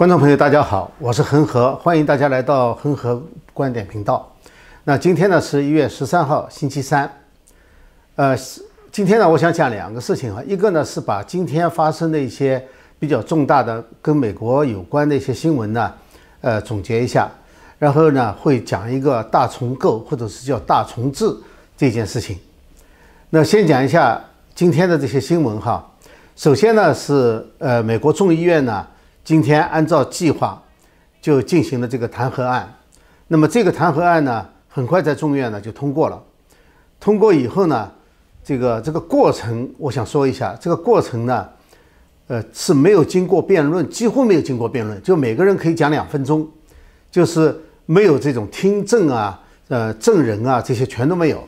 观众朋友，大家好，我是恒河，欢迎大家来到恒河观点频道。那今天呢是一月十三号，星期三。呃，今天呢，我想讲两个事情哈，一个呢是把今天发生的一些比较重大的跟美国有关的一些新闻呢，呃，总结一下，然后呢会讲一个大重构或者是叫大重置这件事情。那先讲一下今天的这些新闻哈。首先呢是呃，美国众议院呢。今天按照计划就进行了这个弹劾案，那么这个弹劾案呢，很快在众院呢就通过了。通过以后呢，这个这个过程，我想说一下，这个过程呢，呃是没有经过辩论，几乎没有经过辩论，就每个人可以讲两分钟，就是没有这种听证啊、呃证人啊这些全都没有。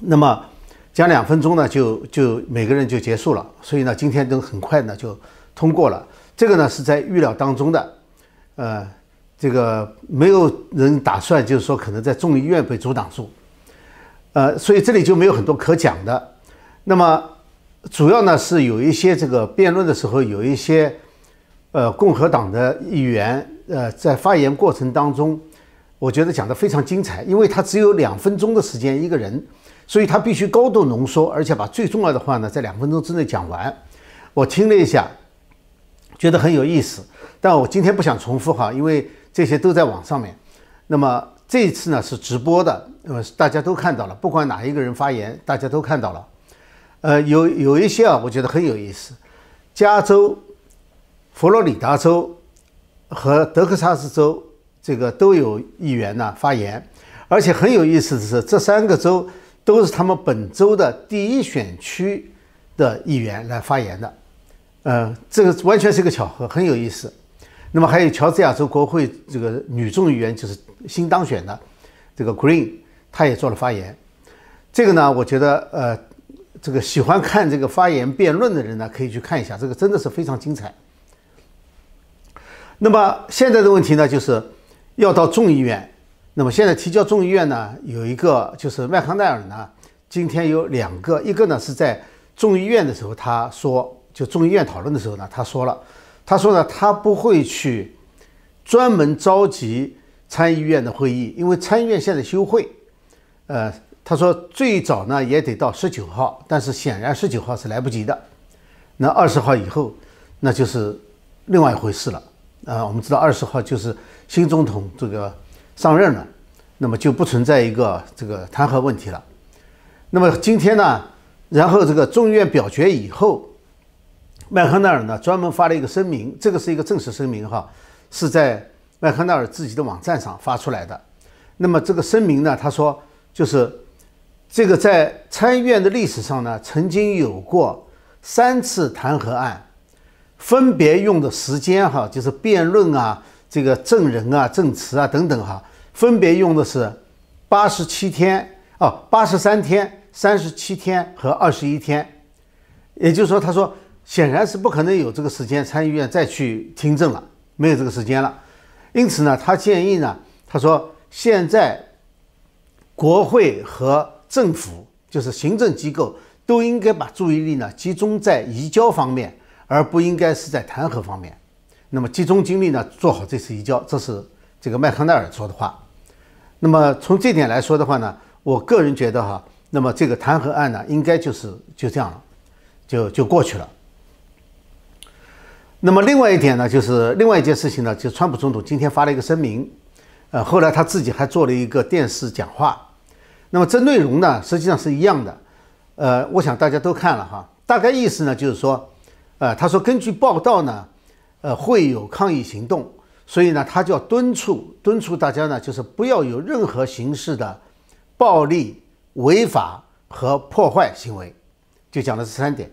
那么讲两分钟呢，就就每个人就结束了。所以呢，今天都很快呢就通过了。这个呢是在预料当中的，呃，这个没有人打算，就是说可能在众议院被阻挡住，呃，所以这里就没有很多可讲的。那么主要呢是有一些这个辩论的时候，有一些呃共和党的议员呃在发言过程当中，我觉得讲的非常精彩，因为他只有两分钟的时间一个人，所以他必须高度浓缩，而且把最重要的话呢在两分钟之内讲完。我听了一下。觉得很有意思，但我今天不想重复哈，因为这些都在网上面。那么这一次呢是直播的，呃，大家都看到了，不管哪一个人发言，大家都看到了。呃，有有一些啊，我觉得很有意思。加州、佛罗里达州和德克萨斯州这个都有议员呢发言，而且很有意思的是，这三个州都是他们本州的第一选区的议员来发言的。呃，这个完全是一个巧合，很有意思。那么还有乔治亚州国会这个女众议员，就是新当选的这个 Green，她也做了发言。这个呢，我觉得呃，这个喜欢看这个发言辩论的人呢，可以去看一下，这个真的是非常精彩。那么现在的问题呢，就是要到众议院。那么现在提交众议院呢，有一个就是麦康奈尔呢，今天有两个，一个呢是在众议院的时候他说。就众议院讨论的时候呢，他说了，他说呢，他不会去专门召集参议院的会议，因为参议院现在休会。呃，他说最早呢也得到十九号，但是显然十九号是来不及的。那二十号以后，那就是另外一回事了。啊，我们知道二十号就是新总统这个上任了，那么就不存在一个这个弹劾问题了。那么今天呢，然后这个众议院表决以后。麦康奈尔呢专门发了一个声明，这个是一个正式声明哈，是在麦康奈尔自己的网站上发出来的。那么这个声明呢，他说就是这个在参议院的历史上呢，曾经有过三次弹劾案，分别用的时间哈，就是辩论啊、这个证人啊、证词啊等等哈，分别用的是八十七天哦，八十三天、三十七天和二十一天。也就是说，他说。显然是不可能有这个时间，参议院再去听证了，没有这个时间了。因此呢，他建议呢，他说现在国会和政府，就是行政机构，都应该把注意力呢集中在移交方面，而不应该是在弹劾方面。那么集中精力呢做好这次移交，这是这个麦康奈尔说的话。那么从这点来说的话呢，我个人觉得哈，那么这个弹劾案呢，应该就是就这样了，就就过去了。那么另外一点呢，就是另外一件事情呢，就川普总统今天发了一个声明，呃，后来他自己还做了一个电视讲话。那么这内容呢，实际上是一样的，呃，我想大家都看了哈，大概意思呢就是说，呃，他说根据报道呢，呃，会有抗议行动，所以呢，他就要敦促敦促大家呢，就是不要有任何形式的暴力、违法和破坏行为，就讲的是三点。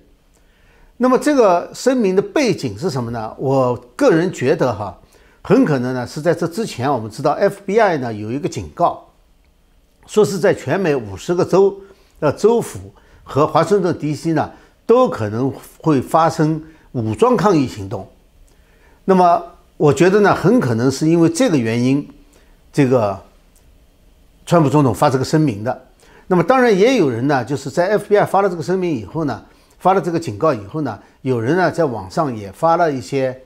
那么这个声明的背景是什么呢？我个人觉得哈，很可能呢是在这之前，我们知道 FBI 呢有一个警告，说是在全美五十个州的州府和华盛顿 DC 呢都可能会发生武装抗议行动。那么我觉得呢，很可能是因为这个原因，这个川普总统发这个声明的。那么当然也有人呢，就是在 FBI 发了这个声明以后呢。发了这个警告以后呢，有人呢在网上也发了一些，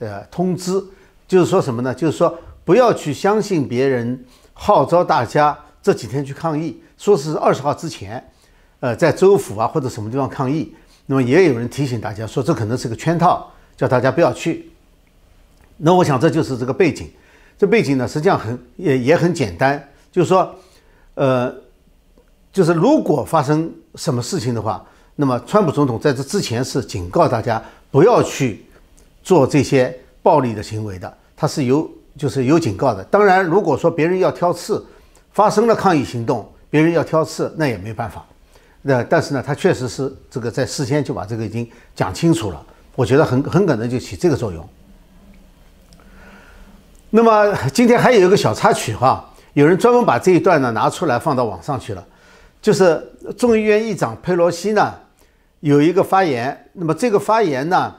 呃通知，就是说什么呢？就是说不要去相信别人号召大家这几天去抗议，说是二十号之前，呃，在州府啊或者什么地方抗议。那么也有人提醒大家说，这可能是个圈套，叫大家不要去。那我想这就是这个背景。这背景呢，实际上很也也很简单，就是说，呃，就是如果发生什么事情的话，那么川普总统在这之前是警告大家不要去做这些暴力的行为的，他是有就是有警告的。当然，如果说别人要挑刺，发生了抗议行动，别人要挑刺，那也没办法。那但是呢，他确实是这个在事先就把这个已经讲清楚了，我觉得很很可能就起这个作用。那么今天还有一个小插曲哈，有人专门把这一段呢拿出来放到网上去了，就是众议院议长佩洛西呢有一个发言，那么这个发言呢，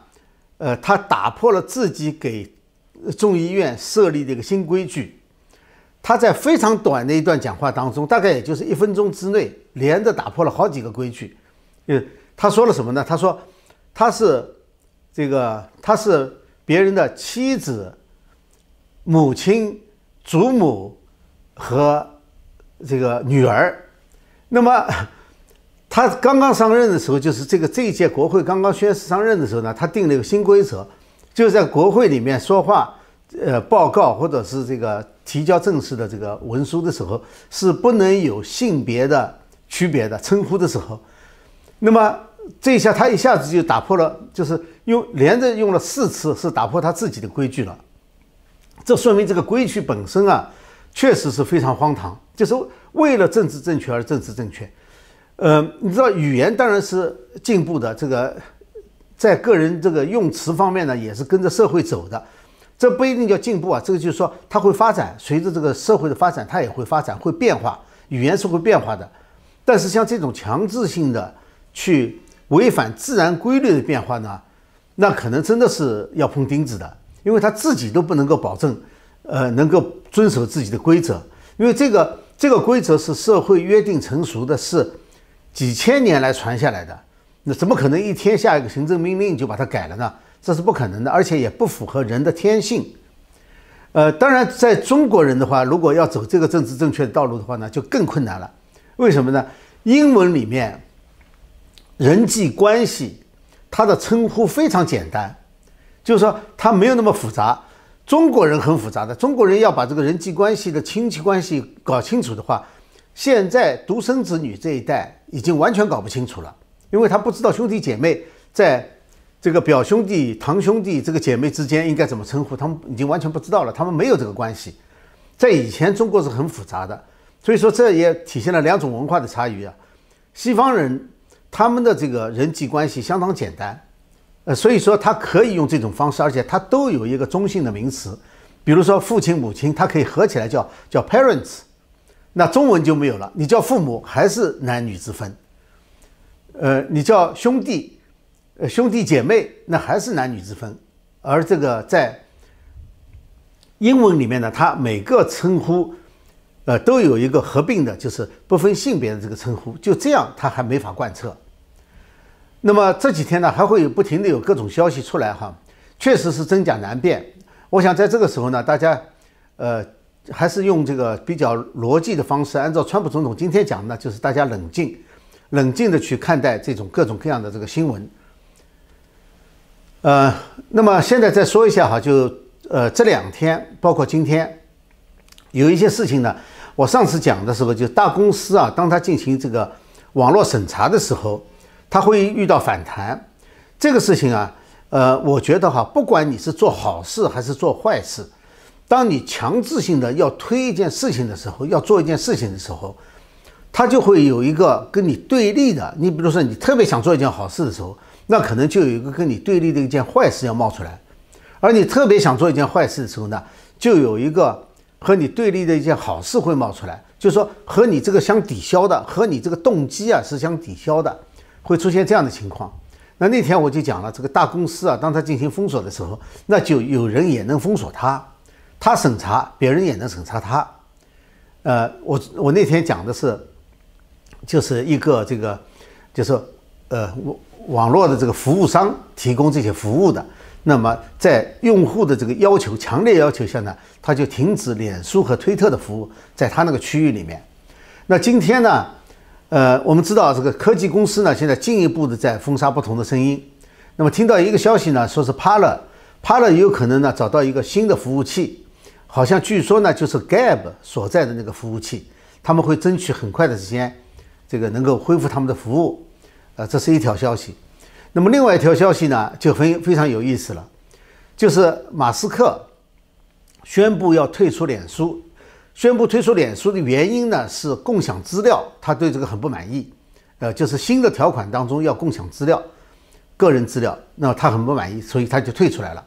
呃，他打破了自己给众议院设立的一个新规矩，他在非常短的一段讲话当中，大概也就是一分钟之内，连着打破了好几个规矩。呃，他说了什么呢？他说他是这个他是别人的妻子。母亲、祖母和这个女儿，那么他刚刚上任的时候，就是这个这一届国会刚刚宣誓上任的时候呢，他定了一个新规则，就在国会里面说话、呃报告或者是这个提交正式的这个文书的时候，是不能有性别的区别的称呼的时候。那么这一下他一下子就打破了，就是用连着用了四次，是打破他自己的规矩了。这说明这个规矩本身啊，确实是非常荒唐，就是为了政治正确而政治正确。呃，你知道语言当然是进步的，这个在个人这个用词方面呢，也是跟着社会走的。这不一定叫进步啊，这个就是说它会发展，随着这个社会的发展，它也会发展，会变化，语言是会变化的。但是像这种强制性的去违反自然规律的变化呢，那可能真的是要碰钉子的。因为他自己都不能够保证，呃，能够遵守自己的规则，因为这个这个规则是社会约定成熟的，是几千年来传下来的，那怎么可能一天下一个行政命令就把它改了呢？这是不可能的，而且也不符合人的天性。呃，当然，在中国人的话，如果要走这个政治正确的道路的话呢，就更困难了。为什么呢？英文里面人际关系，它的称呼非常简单。就是说，它没有那么复杂。中国人很复杂的，中国人要把这个人际关系的亲戚关系搞清楚的话，现在独生子女这一代已经完全搞不清楚了，因为他不知道兄弟姐妹在这个表兄弟、堂兄弟这个姐妹之间应该怎么称呼，他们已经完全不知道了，他们没有这个关系。在以前，中国是很复杂的，所以说这也体现了两种文化的差异啊。西方人他们的这个人际关系相当简单。呃，所以说他可以用这种方式，而且他都有一个中性的名词，比如说父亲、母亲，它可以合起来叫叫 parents，那中文就没有了，你叫父母还是男女之分，呃，你叫兄弟，兄弟姐妹那还是男女之分，而这个在英文里面呢，它每个称呼，呃都有一个合并的，就是不分性别的这个称呼，就这样它还没法贯彻。那么这几天呢，还会有不停的有各种消息出来哈，确实是真假难辨。我想在这个时候呢，大家，呃，还是用这个比较逻辑的方式，按照川普总统今天讲的，就是大家冷静、冷静的去看待这种各种各样的这个新闻。呃，那么现在再说一下哈，就呃这两天，包括今天，有一些事情呢，我上次讲的时候，就大公司啊，当他进行这个网络审查的时候。他会遇到反弹，这个事情啊，呃，我觉得哈，不管你是做好事还是做坏事，当你强制性的要推一件事情的时候，要做一件事情的时候，他就会有一个跟你对立的。你比如说，你特别想做一件好事的时候，那可能就有一个跟你对立的一件坏事要冒出来；而你特别想做一件坏事的时候呢，就有一个和你对立的一件好事会冒出来，就是说和你这个相抵消的，和你这个动机啊是相抵消的。会出现这样的情况，那那天我就讲了，这个大公司啊，当它进行封锁的时候，那就有人也能封锁它，他审查别人也能审查他。呃，我我那天讲的是，就是一个这个，就是呃网网络的这个服务商提供这些服务的，那么在用户的这个要求强烈要求下呢，他就停止脸书和推特的服务，在他那个区域里面。那今天呢，呃，我们知道这个科技公司呢，现在进一步的在封杀不同的声音。那么听到一个消息呢，说是 Parler，Parler 有可能呢找到一个新的服务器，好像据说呢就是 Gab 所在的那个服务器，他们会争取很快的时间，这个能够恢复他们的服务。呃，这是一条消息。那么另外一条消息呢，就很非常有意思了，就是马斯克宣布要退出脸书，宣布退出脸书的原因呢是共享资料，他对这个很不满意，呃，就是新的条款当中要共享资料，个人资料，那么他很不满意，所以他就退出来了。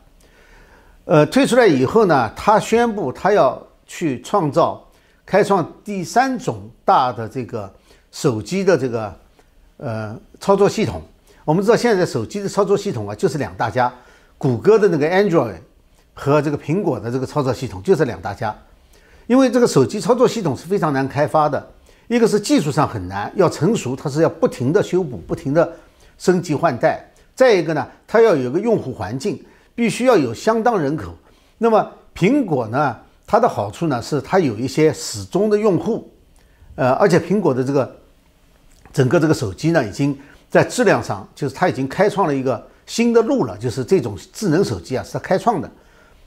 呃，退出来以后呢，他宣布他要去创造、开创第三种大的这个手机的这个呃操作系统。我们知道现在手机的操作系统啊，就是两大家，谷歌的那个 Android 和这个苹果的这个操作系统就是两大家。因为这个手机操作系统是非常难开发的，一个是技术上很难，要成熟，它是要不停的修补、不停的升级换代；再一个呢，它要有个用户环境，必须要有相当人口。那么苹果呢，它的好处呢是它有一些始终的用户，呃，而且苹果的这个整个这个手机呢已经。在质量上，就是它已经开创了一个新的路了，就是这种智能手机啊，是它开创的。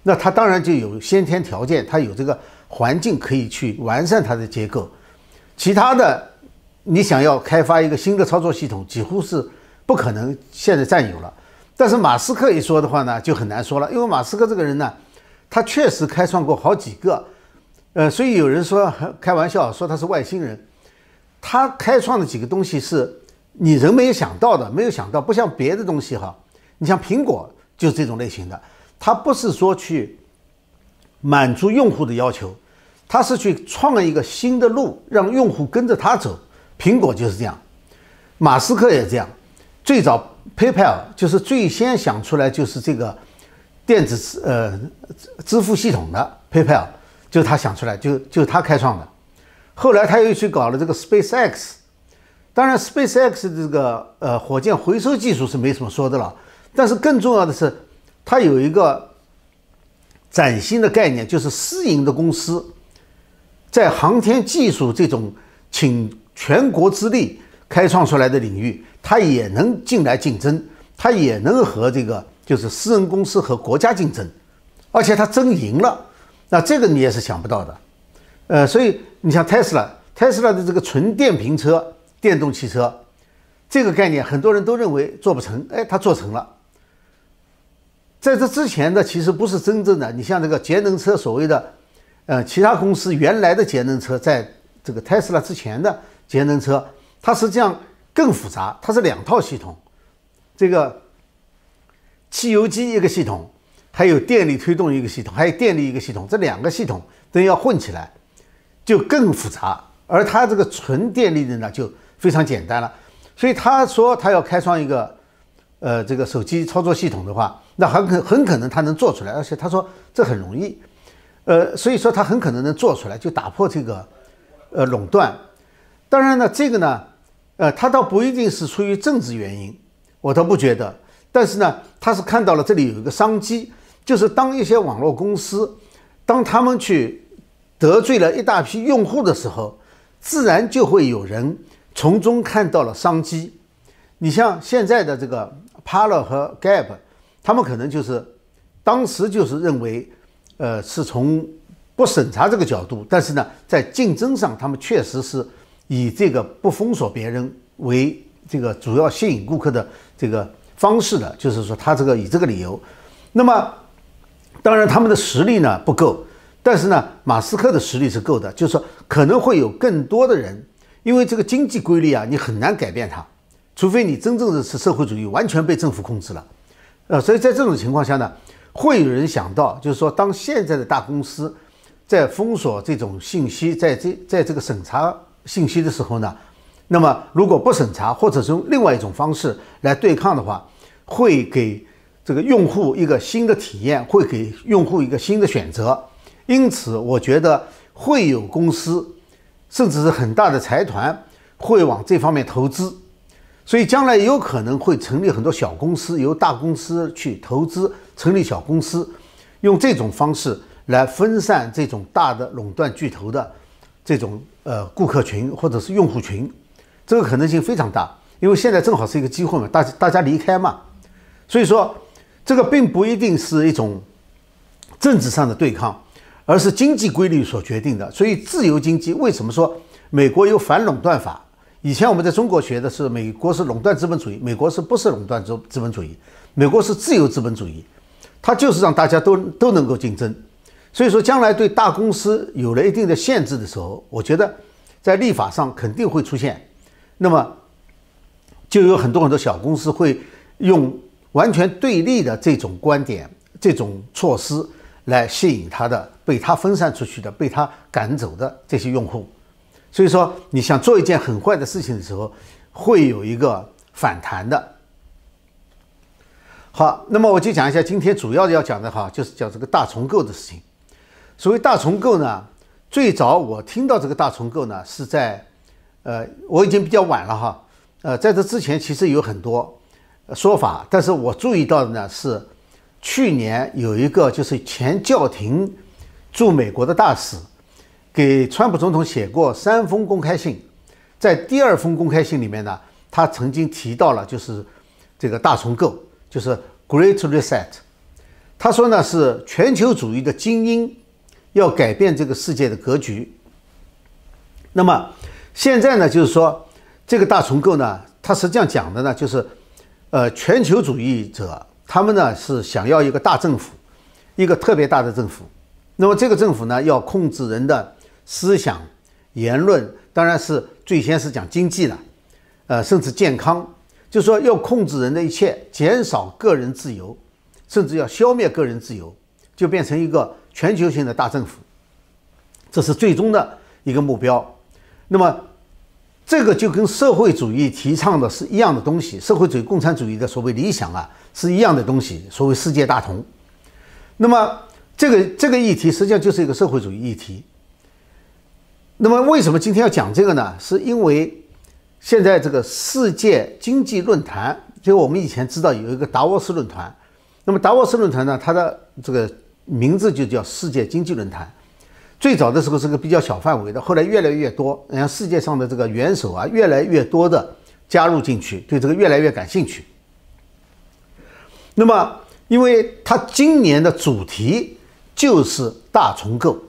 那它当然就有先天条件，它有这个环境可以去完善它的结构。其他的，你想要开发一个新的操作系统，几乎是不可能现在占有了。但是马斯克一说的话呢，就很难说了，因为马斯克这个人呢，他确实开创过好几个，呃，所以有人说开玩笑说他是外星人，他开创的几个东西是。你人没有想到的，没有想到，不像别的东西哈。你像苹果就是这种类型的，他不是说去满足用户的要求，他是去创一个新的路，让用户跟着他走。苹果就是这样，马斯克也这样。最早 PayPal 就是最先想出来就是这个电子支呃支付系统的 PayPal，就是他想出来，就就是他开创的。后来他又去搞了这个 SpaceX。当然，SpaceX 的这个呃火箭回收技术是没什么说的了，但是更重要的是，它有一个崭新的概念，就是私营的公司在航天技术这种请全国之力开创出来的领域，它也能进来竞争，它也能和这个就是私人公司和国家竞争，而且它争赢了，那这个你也是想不到的，呃，所以你像特斯拉，特斯拉的这个纯电瓶车。电动汽车这个概念，很多人都认为做不成，哎，它做成了。在这之前呢，其实不是真正的。你像这个节能车，所谓的，呃，其他公司原来的节能车，在这个特斯拉之前的节能车，它实际上更复杂，它是两套系统，这个汽油机一个系统，还有电力推动一个系统，还有电力一个系统，这两个系统都要混起来，就更复杂。而它这个纯电力的呢，就非常简单了，所以他说他要开创一个，呃，这个手机操作系统的话，那很可很可能他能做出来，而且他说这很容易，呃，所以说他很可能能做出来，就打破这个，呃，垄断。当然呢，这个呢，呃，他倒不一定是出于政治原因，我倒不觉得。但是呢，他是看到了这里有一个商机，就是当一些网络公司，当他们去得罪了一大批用户的时候，自然就会有人。从中看到了商机。你像现在的这个 Palo 和 Gap，他们可能就是当时就是认为，呃，是从不审查这个角度，但是呢，在竞争上，他们确实是以这个不封锁别人为这个主要吸引顾客的这个方式的，就是说他这个以这个理由。那么，当然他们的实力呢不够，但是呢，马斯克的实力是够的，就是说可能会有更多的人。因为这个经济规律啊，你很难改变它，除非你真正的是社会主义完全被政府控制了，呃，所以在这种情况下呢，会有人想到，就是说，当现在的大公司在封锁这种信息，在这在这个审查信息的时候呢，那么如果不审查，或者是用另外一种方式来对抗的话，会给这个用户一个新的体验，会给用户一个新的选择。因此，我觉得会有公司。甚至是很大的财团会往这方面投资，所以将来有可能会成立很多小公司，由大公司去投资成立小公司，用这种方式来分散这种大的垄断巨头的这种呃顾客群或者是用户群，这个可能性非常大。因为现在正好是一个机会嘛，大家大家离开嘛，所以说这个并不一定是一种政治上的对抗，而是经济规律所决定的。所以自由经济为什么说美国有反垄断法？以前我们在中国学的是美国是垄断资本主义，美国是不是垄断资资本主义？美国是自由资本主义，它就是让大家都都能够竞争。所以说将来对大公司有了一定的限制的时候，我觉得在立法上肯定会出现。那么。就有很多很多小公司会用完全对立的这种观点、这种措施来吸引他的被他分散出去的、被他赶走的这些用户。所以说，你想做一件很坏的事情的时候，会有一个反弹的。好，那么我就讲一下今天主要要讲的哈，就是讲这个大重构的事情。所谓大重构呢，最早我听到这个大重构呢，是在呃，我已经比较晚了哈。呃，在这之前其实有很多说法，但是我注意到的呢是，去年有一个就是前教廷驻美国的大使给川普总统写过三封公开信，在第二封公开信里面呢，他曾经提到了就是这个大重构，就是 Great Reset，他说呢是全球主义的精英要改变这个世界的格局。那么现在呢，就是说。这个大重构呢，它实际上讲的呢，就是，呃，全球主义者他们呢是想要一个大政府，一个特别大的政府。那么这个政府呢，要控制人的思想、言论，当然是最先是讲经济了，呃，甚至健康，就是说要控制人的一切，减少个人自由，甚至要消灭个人自由，就变成一个全球性的大政府。这是最终的一个目标。那么。这个就跟社会主义提倡的是一样的东西，社会主义、共产主义的所谓理想啊，是一样的东西，所谓世界大同。那么，这个这个议题实际上就是一个社会主义议题。那么，为什么今天要讲这个呢？是因为现在这个世界经济论坛，就我们以前知道有一个达沃斯论坛，那么达沃斯论坛呢，它的这个名字就叫世界经济论坛。最早的时候是个比较小范围的，后来越来越多，你看世界上的这个元首啊，越来越多的加入进去，对这个越来越感兴趣。那么，因为它今年的主题就是大重构，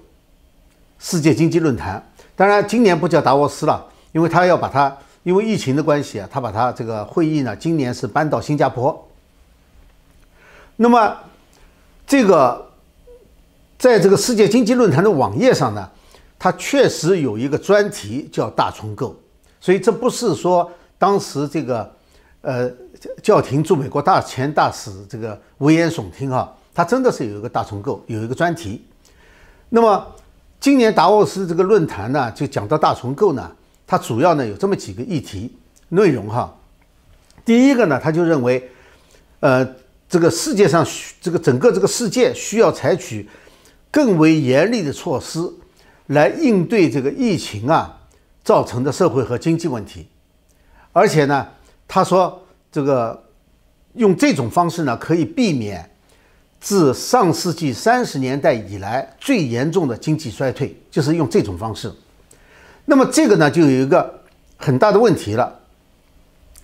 世界经济论坛。当然，今年不叫达沃斯了，因为他要把它，因为疫情的关系啊，他把它这个会议呢，今年是搬到新加坡。那么，这个。在这个世界经济论坛的网页上呢，它确实有一个专题叫“大重构”，所以这不是说当时这个呃教廷驻美国大前大使这个危言耸听哈，它真的是有一个大重构，有一个专题。那么今年达沃斯这个论坛呢，就讲到大重构呢，它主要呢有这么几个议题内容哈。第一个呢，他就认为，呃，这个世界上需这个整个这个世界需要采取。更为严厉的措施来应对这个疫情啊造成的社会和经济问题，而且呢，他说这个用这种方式呢可以避免自上世纪三十年代以来最严重的经济衰退，就是用这种方式。那么这个呢就有一个很大的问题了，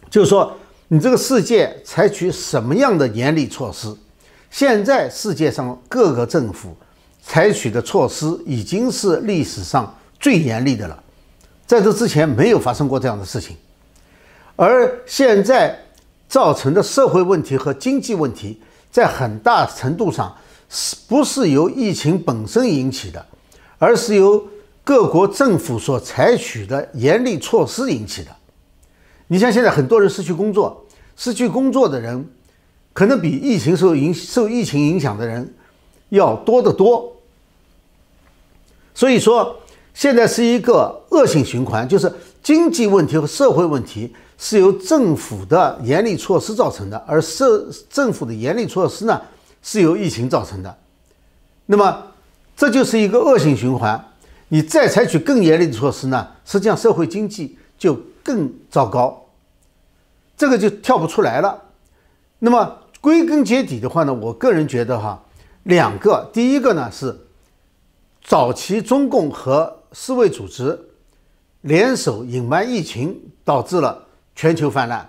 就是说你这个世界采取什么样的严厉措施？现在世界上各个政府。采取的措施已经是历史上最严厉的了，在这之前没有发生过这样的事情，而现在造成的社会问题和经济问题，在很大程度上是不是由疫情本身引起的，而是由各国政府所采取的严厉措施引起的。你像现在很多人失去工作，失去工作的人，可能比疫情受影受疫情影响的人要多得多。所以说，现在是一个恶性循环，就是经济问题和社会问题是由政府的严厉措施造成的，而社政府的严厉措施呢是由疫情造成的。那么这就是一个恶性循环。你再采取更严厉的措施呢，实际上社会经济就更糟糕，这个就跳不出来了。那么归根结底的话呢，我个人觉得哈，两个，第一个呢是早期中共和世卫组织联手隐瞒疫情，导致了全球泛滥；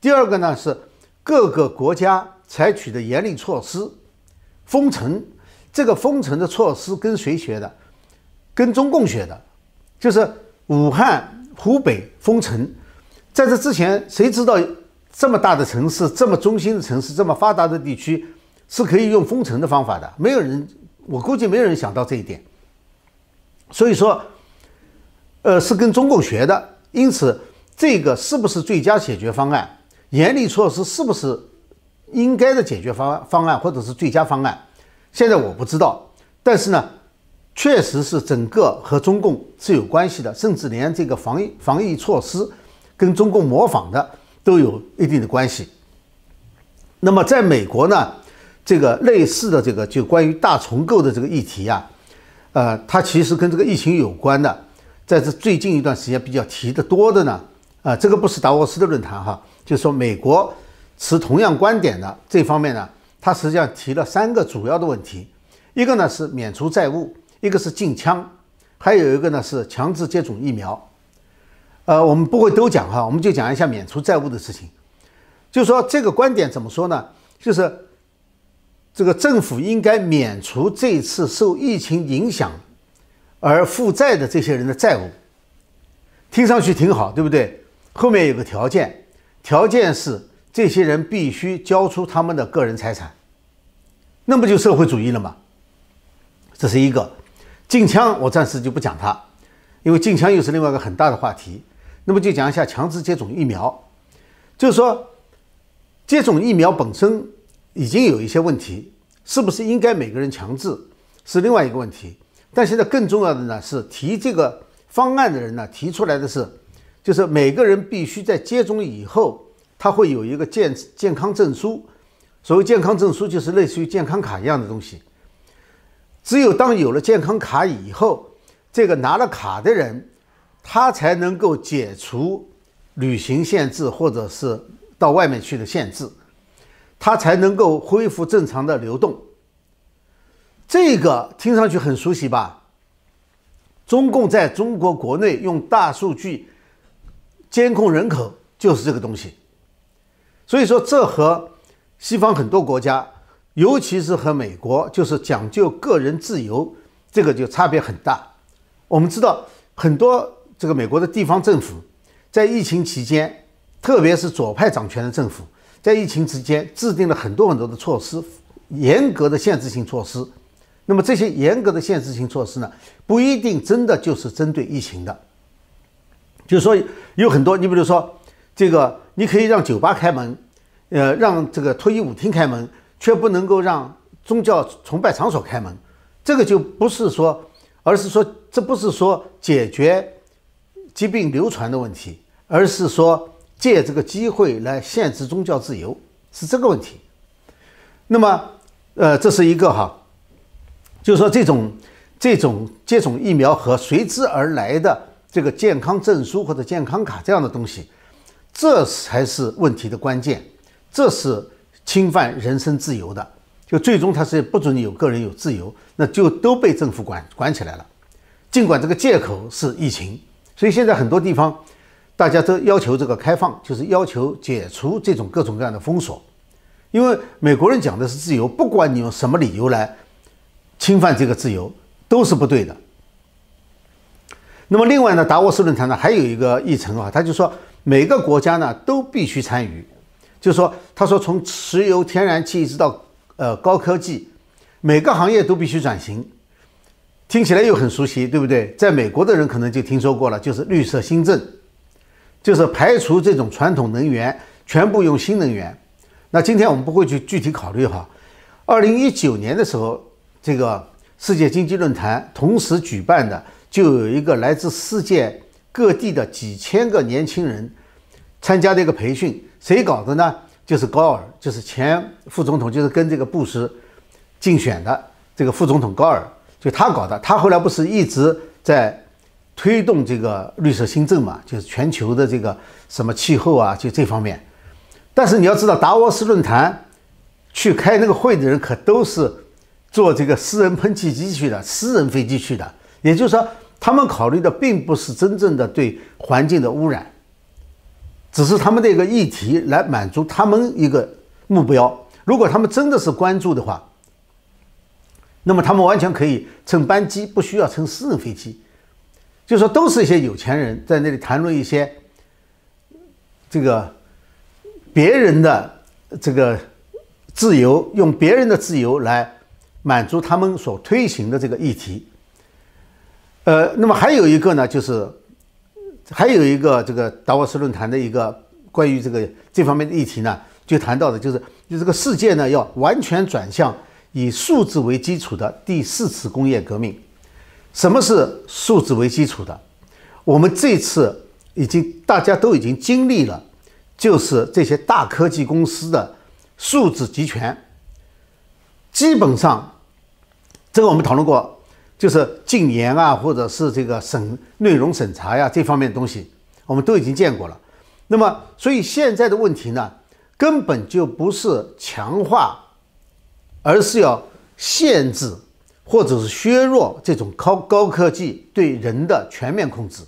第二个呢是各个国家采取的严厉措施，封城。这个封城的措施跟谁学的？跟中共学的，就是武汉、湖北封城。在这之前，谁知道这么大的城市、这么中心的城市、这么发达的地区是可以用封城的方法的？没有人，我估计没有人想到这一点。所以说，呃，是跟中共学的。因此，这个是不是最佳解决方案？严厉措施是不是应该的解决方方案，或者是最佳方案？现在我不知道，但是呢，确实是整个和中共是有关系的，甚至连这个防疫防疫措施跟中共模仿的都有一定的关系。那么在美国呢，这个类似的这个就关于大重构的这个议题啊，呃，它其实跟这个疫情有关的，在这最近一段时间比较提的多的呢，啊，这个不是达沃斯的论坛哈，就是说美国持同样观点的这方面呢。它实际上提了三个主要的问题，一个呢是免除债务，一个是禁枪，还有一个呢是强制接种疫苗。呃，我们不会都讲哈，我们就讲一下免除债务的事情。就是说这个观点怎么说呢？就是这个政府应该免除这次受疫情影响而负债的这些人的债务。听上去挺好，对不对？后面有个条件，条件是。这些人必须交出他们的个人财产，那不就社会主义了吗？这是一个禁枪，我暂时就不讲它，因为禁枪又是另外一个很大的话题。那么就讲一下强制接种疫苗，就是说接种疫苗本身已经有一些问题，是不是应该每个人强制是另外一个问题。但现在更重要的呢是提这个方案的人呢提出来的是，就是每个人必须在接种以后。他会有一个健健康证书，所谓健康证书就是类似于健康卡一样的东西。只有当有了健康卡以后，这个拿了卡的人，他才能够解除旅行限制或者是到外面去的限制，它才能够恢复正常的流动。这个听上去很熟悉吧？中共在中国国内用大数据监控人口，就是这个东西。所以说，这和西方很多国家，尤其是和美国，就是讲究个人自由，这个就差别很大。我们知道，很多这个美国的地方政府在疫情期间，特别是左派掌权的政府，在疫情之间制定了很多很多的措施，严格的限制性措施。那么这些严格的限制性措施呢，不一定真的就是针对疫情的。就是说，有很多，你比如说这个。你可以让酒吧开门，呃，让这个脱衣舞厅开门，却不能够让宗教崇拜场所开门。这个就不是说，而是说，这不是说解决疾病流传的问题，而是说借这个机会来限制宗教自由，是这个问题。那么，呃，这是一个哈，就是说这种这种接种疫苗和随之而来的这个健康证书或者健康卡这样的东西。这才是问题的关键，这是侵犯人身自由的，就最终他是不准你有个人有自由，那就都被政府管管起来了。尽管这个借口是疫情，所以现在很多地方大家都要求这个开放，就是要求解除这种各种各样的封锁，因为美国人讲的是自由，不管你用什么理由来侵犯这个自由，都是不对的。那么另外呢，达沃斯论坛呢还有一个议程啊，他就说。每个国家呢都必须参与，就是说，他说从石油、天然气一直到呃高科技，每个行业都必须转型。听起来又很熟悉，对不对？在美国的人可能就听说过了，就是绿色新政，就是排除这种传统能源，全部用新能源。那今天我们不会去具体考虑哈。二零一九年的时候，这个世界经济论坛同时举办的，就有一个来自世界。各地的几千个年轻人参加这个培训，谁搞的呢？就是高尔，就是前副总统，就是跟这个布什竞选的这个副总统高尔，就他搞的。他后来不是一直在推动这个绿色新政嘛？就是全球的这个什么气候啊，就这方面。但是你要知道，达沃斯论坛去开那个会的人可都是坐这个私人喷气机去的，私人飞机去的。也就是说，他们考虑的并不是真正的对环境的污染，只是他们的一个议题来满足他们一个目标。如果他们真的是关注的话，那么他们完全可以乘班机，不需要乘私人飞机。就说都是一些有钱人在那里谈论一些这个别人的这个自由，用别人的自由来满足他们所推行的这个议题。呃，那么还有一个呢，就是还有一个这个达沃斯论坛的一个关于这个这方面的议题呢，就谈到的就是，就这个世界呢要完全转向以数字为基础的第四次工业革命。什么是数字为基础的？我们这次已经大家都已经经历了，就是这些大科技公司的数字集权。基本上，这个我们讨论过，就是禁言啊，或者是这个审内容审查呀这方面的东西，我们都已经见过了。那么，所以现在的问题呢，根本就不是强化，而是要限制。或者是削弱这种高高科技对人的全面控制，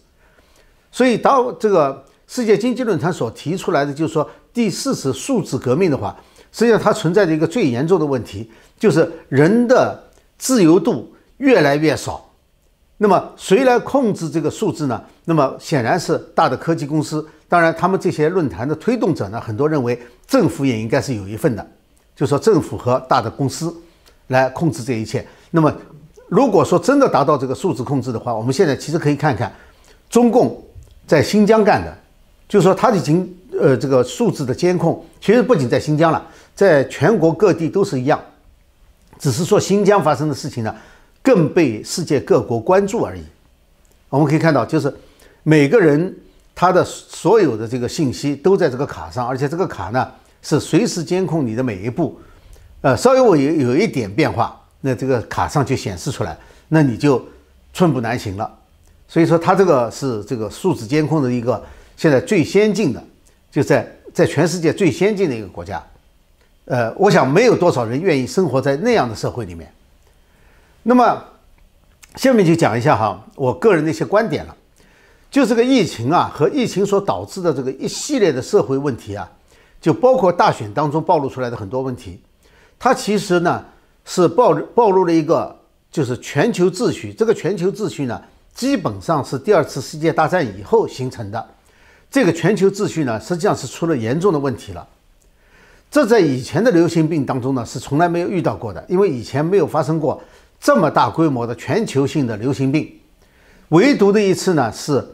所以到这个世界经济论坛所提出来的，就是说第四次数字革命的话，实际上它存在着一个最严重的问题，就是人的自由度越来越少。那么谁来控制这个数字呢？那么显然是大的科技公司。当然，他们这些论坛的推动者呢，很多认为政府也应该是有一份的，就说政府和大的公司来控制这一切。那么，如果说真的达到这个数字控制的话，我们现在其实可以看看，中共在新疆干的，就是说他已经呃这个数字的监控，其实不仅在新疆了，在全国各地都是一样，只是说新疆发生的事情呢，更被世界各国关注而已。我们可以看到，就是每个人他的所有的这个信息都在这个卡上，而且这个卡呢是随时监控你的每一步，呃，稍微我有有一点变化。那这个卡上就显示出来，那你就寸步难行了。所以说，它这个是这个数字监控的一个现在最先进的，就在在全世界最先进的一个国家。呃，我想没有多少人愿意生活在那样的社会里面。那么，下面就讲一下哈，我个人的一些观点了。就这个疫情啊，和疫情所导致的这个一系列的社会问题啊，就包括大选当中暴露出来的很多问题，它其实呢。是暴暴露了一个，就是全球秩序。这个全球秩序呢，基本上是第二次世界大战以后形成的。这个全球秩序呢，实际上是出了严重的问题了。这在以前的流行病当中呢，是从来没有遇到过的，因为以前没有发生过这么大规模的全球性的流行病。唯独的一次呢，是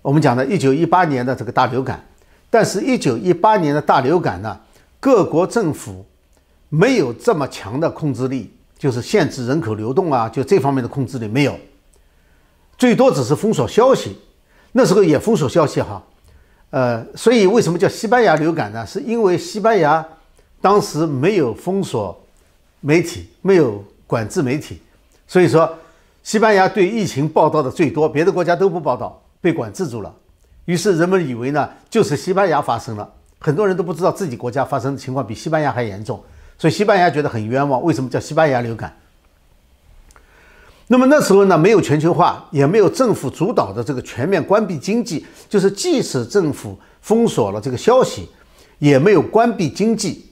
我们讲的1918年的这个大流感。但是1918年的大流感呢，各国政府。没有这么强的控制力，就是限制人口流动啊，就这方面的控制力没有，最多只是封锁消息。那时候也封锁消息哈，呃，所以为什么叫西班牙流感呢？是因为西班牙当时没有封锁媒体，没有管制媒体，所以说西班牙对疫情报道的最多，别的国家都不报道，被管制住了。于是人们以为呢，就是西班牙发生了，很多人都不知道自己国家发生的情况比西班牙还严重。所以西班牙觉得很冤枉，为什么叫西班牙流感？那么那时候呢，没有全球化，也没有政府主导的这个全面关闭经济，就是即使政府封锁了这个消息，也没有关闭经济。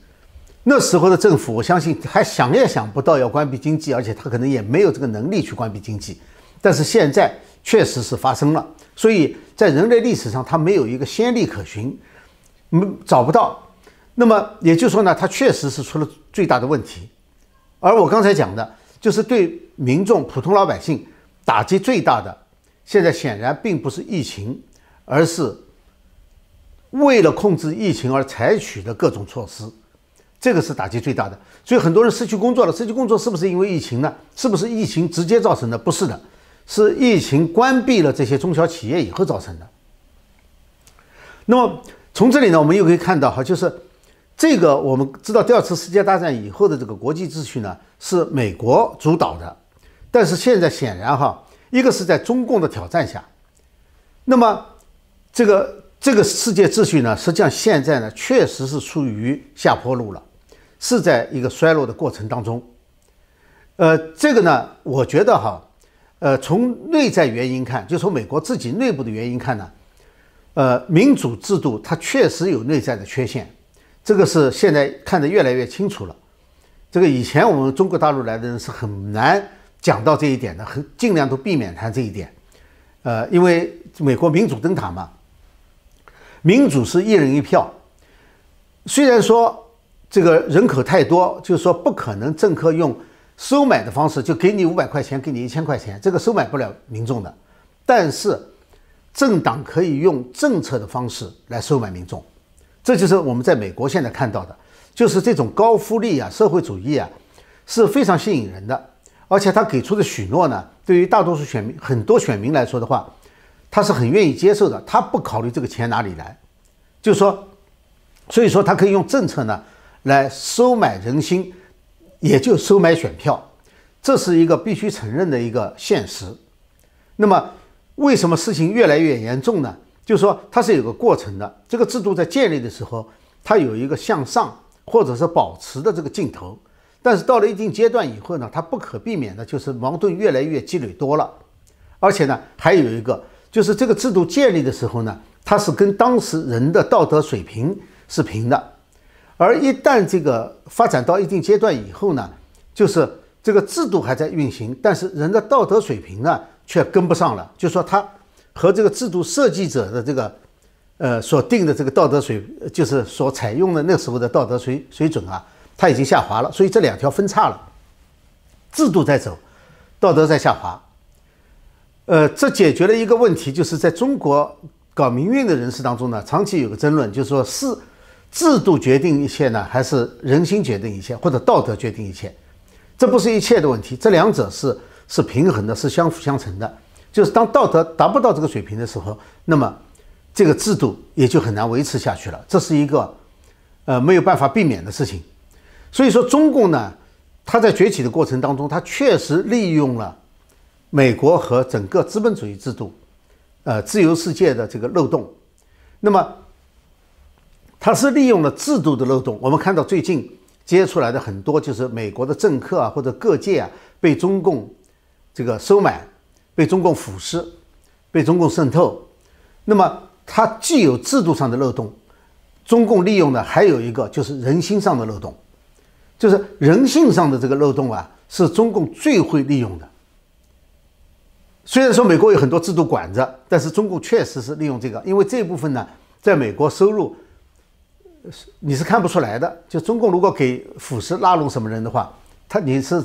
那时候的政府，我相信还想也想不到要关闭经济，而且他可能也没有这个能力去关闭经济。但是现在确实是发生了，所以在人类历史上，它没有一个先例可循，没找不到。那么也就是说呢，它确实是出了最大的问题，而我刚才讲的，就是对民众、普通老百姓打击最大的，现在显然并不是疫情，而是为了控制疫情而采取的各种措施，这个是打击最大的。所以很多人失去工作了，失去工作是不是因为疫情呢？是不是疫情直接造成的？不是的，是疫情关闭了这些中小企业以后造成的。那么从这里呢，我们又可以看到哈，就是。这个我们知道，第二次世界大战以后的这个国际秩序呢，是美国主导的。但是现在显然哈，一个是在中共的挑战下，那么这个这个世界秩序呢，实际上现在呢，确实是处于下坡路了。是在一个衰落的过程当中。呃，这个呢，我觉得哈，呃，从内在原因看，就从美国自己内部的原因看呢，呃，民主制度它确实有内在的缺陷，这个是现在看得越来越清楚了。这个以前我们中国大陆来的人是很难讲到这一点的，很尽量都避免谈这一点。呃，因为美国民主灯塔嘛，民主是一人一票。虽然说这个人口太多，就是说不可能政客用收买的方式就给你五百块钱，给你一千块钱，这个收买不了民众的。但是政党可以用政策的方式来收买民众，这就是我们在美国现在看到的。就是这种高福利啊，社会主义啊，是非常吸引人的，而且他给出的许诺呢，对于大多数选民、很多选民来说的话，他是很愿意接受的。他不考虑这个钱哪里来，就说，所以说他可以用政策呢来收买人心，也就收买选票，这是一个必须承认的一个现实。那么，为什么事情越来越严重呢？就是说，它是有个过程的。这个制度在建立的时候，它有一个向上。或者是保持的这个劲头，但是到了一定阶段以后呢，它不可避免的就是矛盾越来越积累多了，而且呢，还有一个就是这个制度建立的时候呢，它是跟当时人的道德水平是平的，而一旦这个发展到一定阶段以后呢，就是这个制度还在运行，但是人的道德水平呢却跟不上了，就说它和这个制度设计者的这个。呃，所定的这个道德水，就是所采用的那时候的道德水水准啊，它已经下滑了，所以这两条分叉了，制度在走，道德在下滑。呃，这解决了一个问题，就是在中国搞民运的人士当中呢，长期有个争论，就是说是制度决定一切呢，还是人心决定一切，或者道德决定一切？这不是一切的问题，这两者是是平衡的，是相辅相成的。就是当道德达不到这个水平的时候，那么。这个制度也就很难维持下去了，这是一个呃没有办法避免的事情。所以说，中共呢，它在崛起的过程当中，它确实利用了美国和整个资本主义制度，呃，自由世界的这个漏洞。那么，它是利用了制度的漏洞。我们看到最近接出来的很多，就是美国的政客啊，或者各界啊，被中共这个收买，被中共腐蚀，被中共渗透。那么，它既有制度上的漏洞，中共利用的还有一个就是人心上的漏洞，就是人性上的这个漏洞啊，是中共最会利用的。虽然说美国有很多制度管着，但是中共确实是利用这个，因为这部分呢，在美国收入你是看不出来的。就中共如果给腐蚀拉拢什么人的话，他你是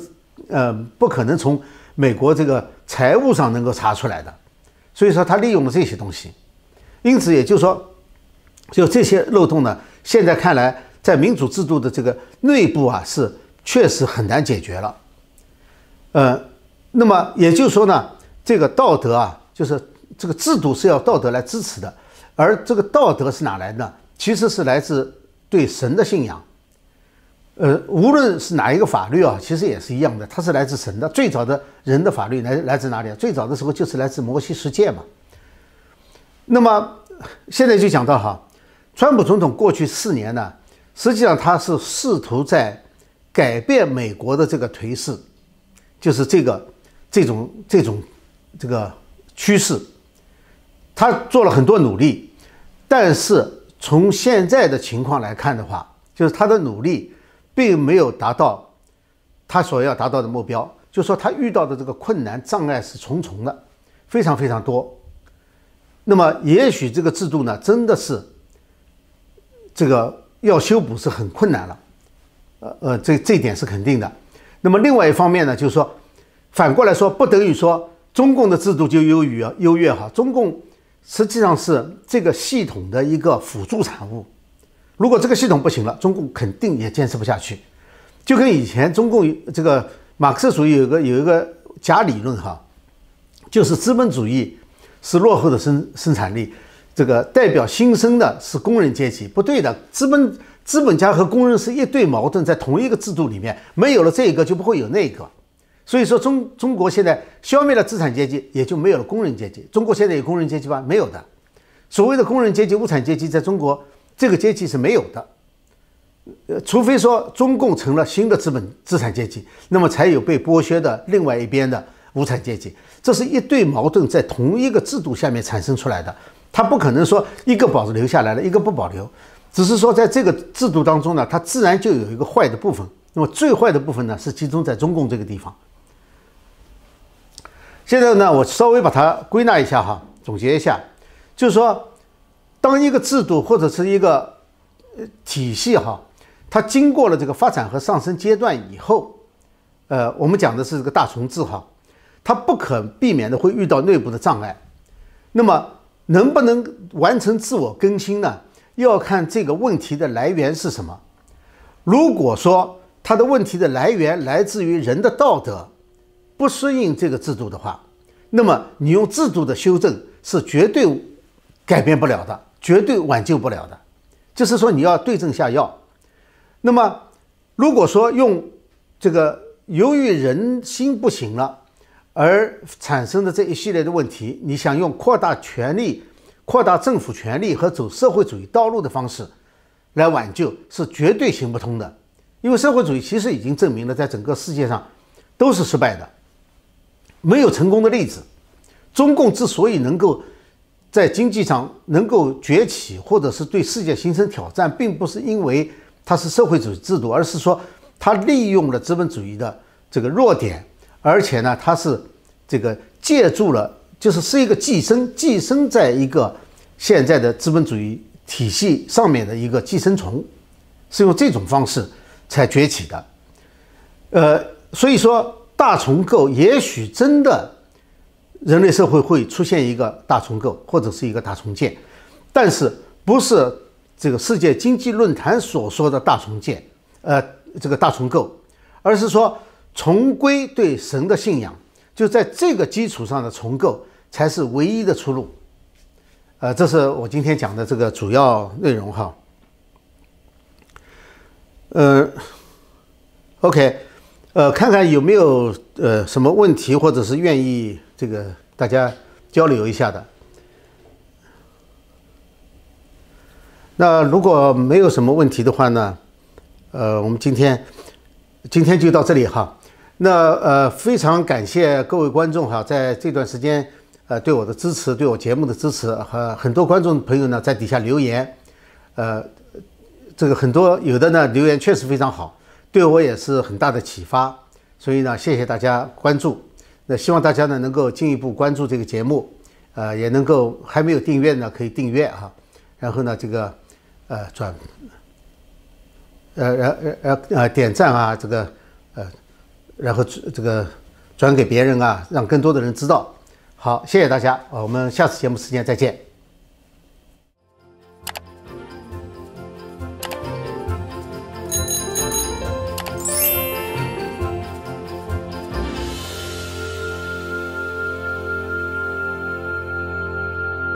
呃不可能从美国这个财务上能够查出来的，所以说他利用了这些东西。因此，也就是说，就这些漏洞呢，现在看来，在民主制度的这个内部啊，是确实很难解决了。呃，那么也就是说呢，这个道德啊，就是这个制度是要道德来支持的，而这个道德是哪来的？其实是来自对神的信仰。呃，无论是哪一个法律啊，其实也是一样的，它是来自神的。最早的人的法律来来自哪里啊？最早的时候就是来自摩西十诫嘛。那么现在就讲到哈，川普总统过去四年呢，实际上他是试图在改变美国的这个颓势，就是这个这种这种这个趋势，他做了很多努力，但是从现在的情况来看的话，就是他的努力并没有达到他所要达到的目标，就说他遇到的这个困难障碍是重重的，非常非常多。那么，也许这个制度呢，真的是这个要修补是很困难了，呃呃，这这点是肯定的。那么，另外一方面呢，就是说，反过来说，不等于说中共的制度就优于优越哈。中共实际上是这个系统的一个辅助产物。如果这个系统不行了，中共肯定也坚持不下去。就跟以前中共这个马克思主义有个有一个假理论哈，就是资本主义。是落后的生生产力，这个代表新生的是工人阶级，不对的。资本资本家和工人是一对矛盾，在同一个制度里面，没有了这一个就不会有那个。所以说，中中国现在消灭了资产阶级，也就没有了工人阶级。中国现在有工人阶级吗？没有的。所谓的工人阶级、无产阶级，在中国这个阶级是没有的。呃，除非说中共成了新的资本资产阶级，那么才有被剥削的另外一边的无产阶级。这是一对矛盾在同一个制度下面产生出来的，它不可能说一个保留下来了，一个不保留，只是说在这个制度当中呢，它自然就有一个坏的部分。那么最坏的部分呢，是集中在中共这个地方。现在呢，我稍微把它归纳一下哈，总结一下，就是说，当一个制度或者是一个呃体系哈。它经过了这个发展和上升阶段以后，呃，我们讲的是这个大重置哈，它不可避免的会遇到内部的障碍。那么能不能完成自我更新呢？要看这个问题的来源是什么。如果说它的问题的来源来自于人的道德不适应这个制度的话，那么你用制度的修正是绝对改变不了的，绝对挽救不了的。就是说你要对症下药。那么，如果说用这个由于人心不行了而产生的这一系列的问题，你想用扩大权力、扩大政府权力和走社会主义道路的方式来挽救，是绝对行不通的。因为社会主义其实已经证明了，在整个世界上都是失败的，没有成功的例子。中共之所以能够在经济上能够崛起，或者是对世界形成挑战，并不是因为。它是社会主义制度，而是说它利用了资本主义的这个弱点，而且呢，它是这个借助了，就是是一个寄生，寄生在一个现在的资本主义体系上面的一个寄生虫，是用这种方式才崛起的。呃，所以说大重构也许真的人类社会会出现一个大重构或者是一个大重建，但是不是。这个世界经济论坛所说的大重建，呃，这个大重构，而是说重归对神的信仰，就在这个基础上的重构才是唯一的出路。呃，这是我今天讲的这个主要内容哈。呃，OK，呃，看看有没有呃什么问题，或者是愿意这个大家交流一下的。那如果没有什么问题的话呢？呃，我们今天今天就到这里哈。那呃，非常感谢各位观众哈，在这段时间呃对我的支持，对我节目的支持和很多观众朋友呢在底下留言，呃，这个很多有的呢留言确实非常好，对我也是很大的启发。所以呢，谢谢大家关注。那希望大家呢能够进一步关注这个节目，呃，也能够还没有订阅呢可以订阅哈。然后呢，这个。呃，转，呃，然呃呃点赞啊，这个，呃，然后这个转给别人啊，让更多的人知道。好，谢谢大家，我们下次节目时间再见。